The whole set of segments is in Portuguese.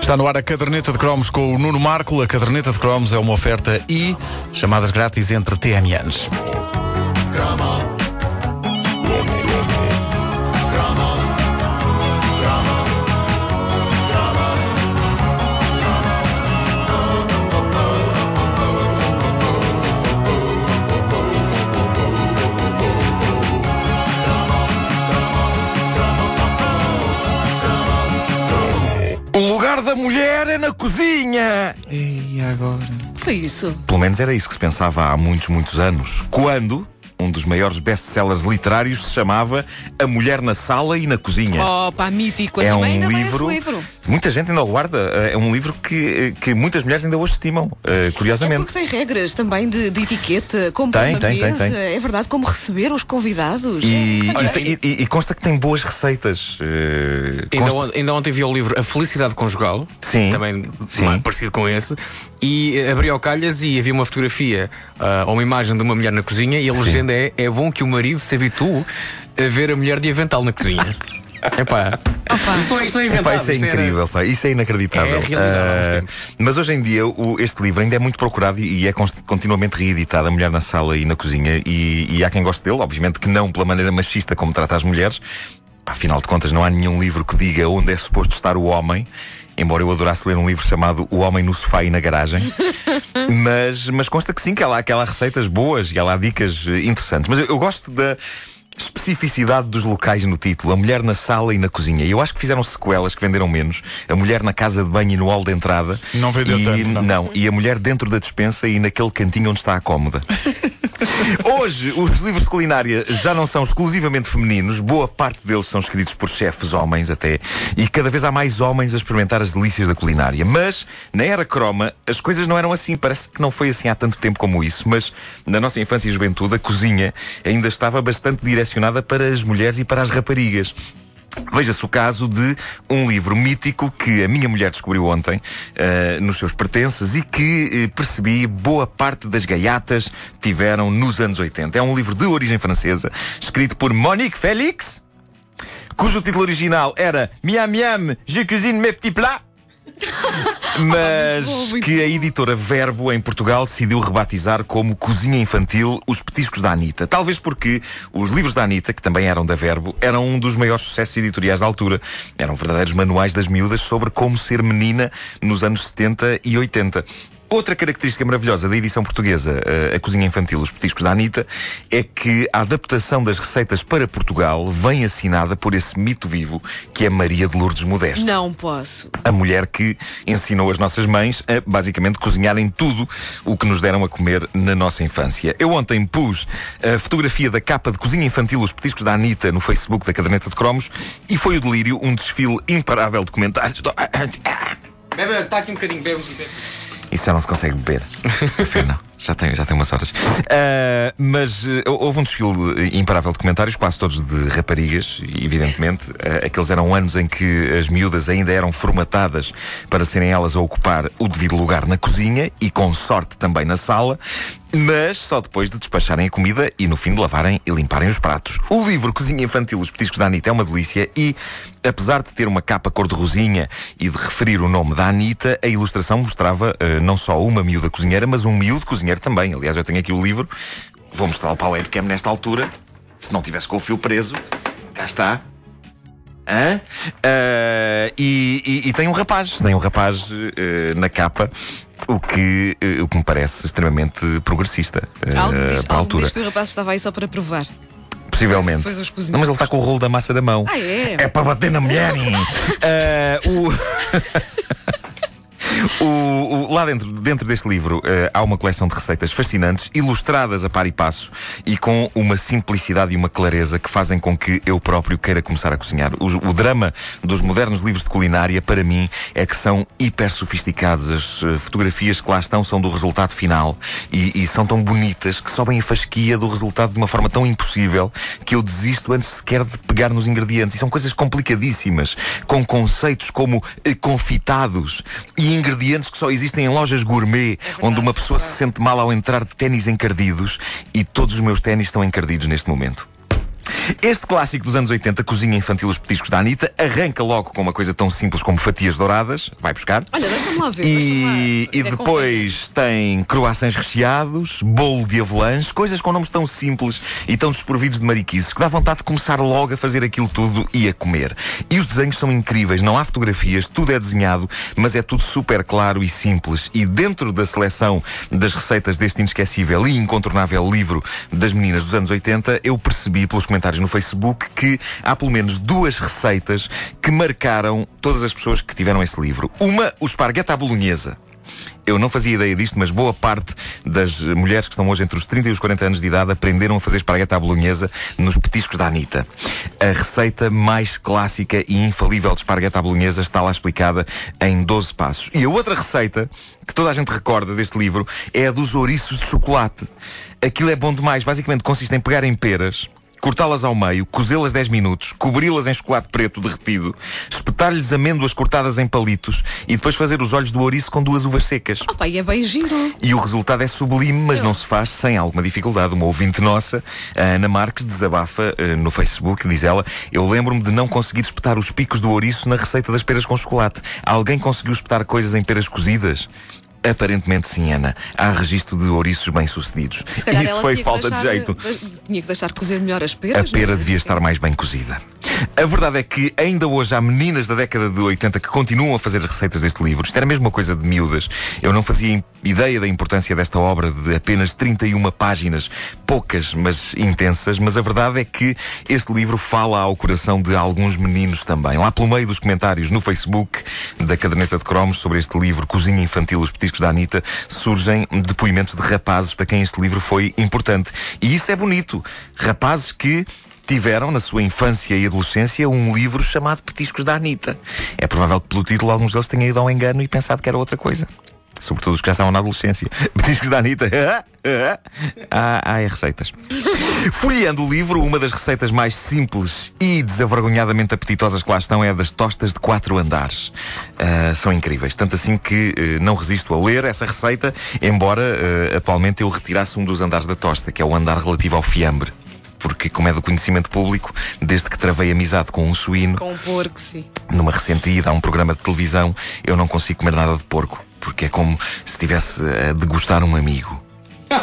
Está no ar a caderneta de cromos com o Nuno Marco. A caderneta de cromos é uma oferta e chamadas grátis entre TMNs. Da mulher é na cozinha. E agora? Foi isso. Pelo menos era isso que se pensava há muitos, muitos anos. Quando um dos maiores best-sellers literários se chamava A Mulher na Sala e na Cozinha. Pá, mítico. É um livro, esse livro. Muita gente ainda o guarda. É um livro que, que muitas mulheres ainda hoje estimam, eh, É curiosamente. porque tem regras também de, de etiqueta, como Tem, tem, tem, mesa, tem. é verdade, como receber os convidados. E, É, e tem- e- e consta que tem boas receitas. eh, Ainda, on- ainda ontem vi o livro A Felicidade Conjugal, Sim. também Sim. é parecido com esse, e eh, abri ao calhas e havia uma fotografia ah, ou uma imagem de uma mulher na cozinha e a legenda é: É bom que o marido se habitue a ver a mulher de avental na cozinha. Epá, isto não é, isto não é inventado. Pá, isso é isto era- incrível, pá, isso é inacreditável. É a realidade há uns tempos. mas hoje em dia o- este livro ainda é muito procurado e, e é continuamente reeditado, A Mulher na Sala e na Cozinha, e, e há quem goste dele, obviamente que não pela maneira machista como trata as mulheres. Pá, Afinal de contas, não há nenhum livro que diga onde é suposto estar o homem. Embora eu adorasse ler um livro chamado O Homem no Sofá e na Garagem. mas, mas consta que sim, que ela, que ela há receitas boas e ela há dicas eh, interessantes. Mas eu, eu gosto da especificidade dos locais no título. A mulher na sala e na cozinha. E eu acho que fizeram sequelas que venderam menos. A mulher na casa de banho e no hall de entrada. Não vendeu e, tanto, não. E a mulher dentro da despensa e naquele cantinho onde está a cómoda. Hoje, os livros de culinária já não são exclusivamente femininos, boa parte deles são escritos por chefes homens até, e cada vez há mais homens a experimentar as delícias da culinária. Mas, na era croma, as coisas não eram assim. Parece que não foi assim há tanto tempo como isso, mas na nossa infância e juventude, a cozinha ainda estava bastante direcionada para as mulheres e para as raparigas. Veja-se o caso de um livro mítico que a minha mulher descobriu ontem eh, nos seus pertences e que eh, percebi boa parte das gaiatas tiveram nos anos 80. É um livro de origem francesa, escrito por Monique Félix, cujo título original era Miam Miam, je cuisine mes petits plats. Mas que a editora Verbo em Portugal decidiu rebatizar como Cozinha Infantil os petiscos da Anitta. Talvez porque os livros da Anitta, que também eram da Verbo, eram um dos maiores sucessos editoriais da altura. Eram verdadeiros manuais das miúdas sobre como ser menina nos anos 70 e 80. Outra característica maravilhosa da edição portuguesa, eh, a cozinha infantil, os petiscos da Anitta, é que a adaptação das receitas para Portugal vem assinada por esse mito vivo que é Maria de Lourdes Modesto Não posso. a mulher que ensinou as nossas mães a basicamente cozinharem tudo o que nos deram a comer na nossa infância. Eu ontem pus a fotografia da capa de cozinha infantil Os Petiscos da Anitta no Facebook da Caderneta de Cromos e foi o delírio um desfile imparável de comentários. Bebe, está aqui um bocadinho, bebe. bebe. Isso já não se consegue beber. Café não. Já tem, já tem umas horas. Ah, mas eh, houve um desfile imparável de comentários, quase todos de raparigas, evidentemente. Ah, aqueles eram anos em que as miúdas ainda eram formatadas para serem elas a ocupar o devido lugar na cozinha e, com sorte, também na sala. Mas só depois de despacharem a comida e no fim de lavarem e limparem os pratos. O livro Cozinha Infantil, Os Petiscos da Anitta é uma delícia e, apesar de ter uma capa cor-de-rosinha e de referir o nome da Anitta, a ilustração mostrava eh, não só uma miúda cozinheira, mas um miúdo cozinheiro também. Aliás, eu tenho aqui o livro, vou mostrá-lo para a webcam nesta altura. Se não tivesse com o fio preso, cá está. Hã? Ah, e, e- e tem um rapaz, tem um rapaz eh, na capa, o que, eh, o que me parece extremamente progressista Algo diz, para a algo altura. diz que o rapaz estava aí só para provar. Possivelmente. Depois. Não, mas ele está com o rolo da massa na mão. Ah, é? É para bater na mulher. Ah, o... O- o- lá dentro, dentro deste livro eh, há uma coleção de receitas fascinantes, ilustradas a par e passo e com uma simplicidade e uma clareza que fazem com que eu próprio queira começar a cozinhar. O, o drama dos modernos livros de culinária, para mim, é que são hiper sofisticados. As eh, fotografias que lá estão são do resultado final e, e são tão bonitas que sobem a fasquia do resultado de uma forma tão impossível que eu desisto antes sequer de pegar nos ingredientes. E são coisas complicadíssimas, com conceitos como eh, confitados e ingredientes que só existem em lojas gourmet, onde uma pessoa se sente mal ao entrar de ténis encardidos e todos os meus ténis estão encardidos neste momento. Este clássico dos anos 80, Cozinha Infantil Os Petiscos da Anitta, arranca logo com uma coisa tão simples como fatias douradas. Vai buscar. Olha, deixa-me lá ver. E, e é depois tem croissants recheados, bolo de avelãs, coisas com nomes tão simples e tão desprovidos de mariquices que dá vontade de começar logo a fazer aquilo tudo e a comer. E os desenhos são incríveis, não há fotografias, tudo é desenhado, mas é tudo super claro e simples. E dentro da seleção das receitas deste inesquecível e incontornável livro das meninas dos anos 80, eu percebi pelos comentários no Facebook que há pelo menos duas receitas que marcaram todas as pessoas que tiveram esse livro. Uma, o esparguete à bolonhesa. Eu não fazia ideia disto, mas boa parte das mulheres que estão hoje entre os 30 e os 40 anos de idade aprenderam a fazer esparguete à bolonhesa nos petiscos da Anitta. A receita mais clássica e infalível de esparguete à bolonhesa está lá explicada em 12 passos. E a outra receita que toda a gente recorda deste livro é a dos ouriços de chocolate. Aquilo é bom demais. Basicamente consiste em pegar em peras, cortá-las ao meio, cozê-las 10 minutos, cobri-las em chocolate preto derretido, espetar-lhes amêndoas cortadas em palitos e depois fazer os olhos do ouriço com duas uvas secas. Opa, e é bem giro. E o resultado é sublime, mas não se faz sem alguma dificuldade. Uma ouvinte nossa, a Ana Marques, desabafa eh, no Facebook, diz ela: Eu lembro-me de não conseguir espetar os picos do ouriço na receita das peras com chocolate. Alguém conseguiu espetar coisas em peras cozidas? Aparentemente sim, Ana. Há registro de ouriços bem-sucedidos. Isso foi falta de deixar- jeito. de- Tinha que deixar cozer melhor as A peras. pera não é? devia estar mais bem cozida. A verdade é que ainda hoje há meninas da década de 80 que continuam a fazer as receitas deste livro. Isto era mesmo uma coisa de miúdas. Eu não fazia ideia da importância desta obra de apenas 31 páginas, poucas, mas intensas, mas a verdade é que este livro fala ao coração de alguns meninos também. Lá pelo meio dos comentários no Facebook da caderneta de cromos sobre este livro, Cozinha Infantil, os petiscos da Anitta, surgem depoimentos de rapazes para quem este livro foi importante. E isso é bonito. Rapazes que tiveram, na sua infância e adolescência, um livro chamado Petiscos da Anitta. É provável que pelo título alguns deles tenham ido ao engano e pensado que era outra coisa. Sobretudo os que já estavam na adolescência. Petiscos da Anitta. Ah, ah, é receitas. Folheando o livro, uma das receitas mais simples e desavergonhadamente apetitosas que lá estão é a das tostas de quatro andares. Ah, são incríveis. Tanto assim que eh, não resisto a ler essa receita, embora eh, atualmente eu retirasse um dos andares da tosta, que é o andar relativo ao fiambre. Porque, como é do conhecimento público, desde que travei amizade com um suíno, Com um porco, sim. numa recente ida a um programa de televisão, eu não consigo comer nada de porco. Porque é como se estivesse a degustar um amigo.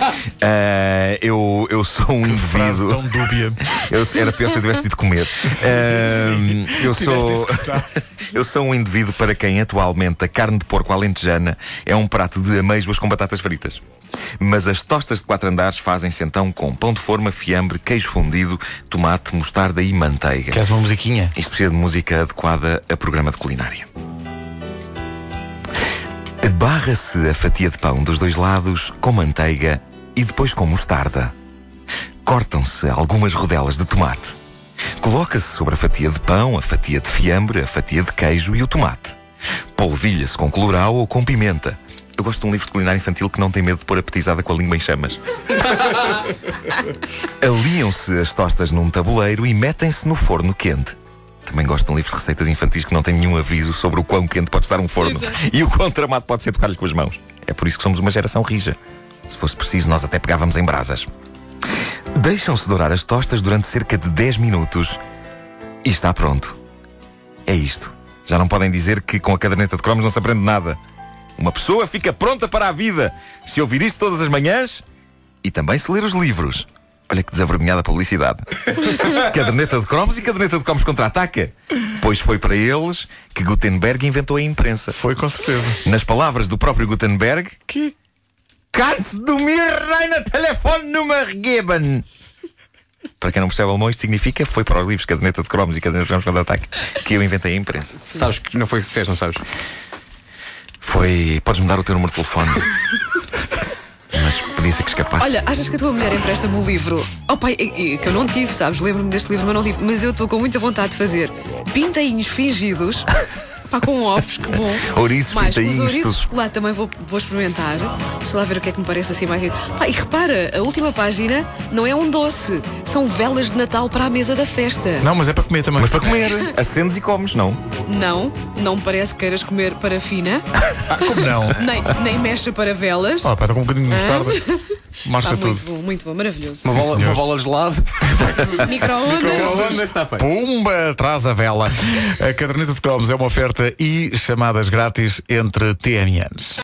Ah, eu, eu sou um Frase indivíduo. tão dúbia. Eu, era pior se eu tivesse dito comer. Ah, eu, sou, eu sou um indivíduo para quem atualmente a carne de porco alentejana é um prato de amêijoas com batatas fritas. Mas as tostas de quatro andares fazem-se então com pão de forma, fiambre, queijo fundido, tomate, mostarda e manteiga. Queres uma musiquinha? Isto precisa de música adequada a programa de culinária. Barra-se a fatia de pão dos dois lados com manteiga e depois com mostarda. Cortam-se algumas rodelas de tomate. Coloca-se sobre a fatia de pão a fatia de fiambre, a fatia de queijo e o tomate. Polvilha-se com colorau ou com pimenta. Eu gosto de um livro de culinária infantil que não tem medo de pôr a petizada com a língua em chamas. Alinham-se as tostas num tabuleiro e metem-se no forno quente. Também gosto de um livro de receitas infantis que não tem nenhum aviso sobre o quão quente pode estar um forno e o quão tramado pode ser tocar-lhe com as mãos. É por isso que somos uma geração rija. Se fosse preciso, nós até pegávamos em brasas. Deixam-se dourar as tostas durante cerca de 10 minutos e está pronto. É isto. Já não podem dizer que com a caderneta de cromos não se aprende nada. Uma pessoa fica pronta para a vida se ouvir isto todas as manhãs e também se ler os livros. Olha que desavergonhada publicidade. caderneta de cromos e caderneta de cromos contra-ataca. Pois foi para eles que Gutenberg inventou a imprensa. Foi com certeza. Nas palavras do próprio Gutenberg, Que? Kannst du mir eine Telefonnummer geben? Para quem não percebe alemão, isto significa foi para os livros Caderneta de Cromos e Caderneta de Cromos contra-ataque que eu inventei a imprensa. Sabes que não foi sucesso, não sabes? Foi. Podes mudar o teu número de telefone. Mas podia ser que escapasse. Olha, achas que a tua mulher empresta-me o livro? Oh pai, que eu não tive, sabes? Lembro-me deste livro, mas não tive. Mas eu estou com muita vontade de fazer pintainhos fingidos. Pá, com ovos, que bom. Ouriços, Mais, com os ouriços de chocolate também vou, vou experimentar. Deixa lá ver o que é que me parece assim mais. Pá, e repara, a última página não é um doce, são velas de Natal para a mesa da festa. Não, mas é para comer também. Mas para comer, acendes e comes, não? Não, não me parece que queiras comer parafina, Ah, como não? nem, nem mecha para velas. Oh, pá, estou com um bocadinho de mostarda. Marcha Está muito tudo. bom, muito bom, maravilhoso. Uma bola, senhor. uma bola de gelado. Micro-ondas. está feito. Pumba, traz a vela. A caderneta de cromos é uma oferta e chamadas grátis entre TMNs.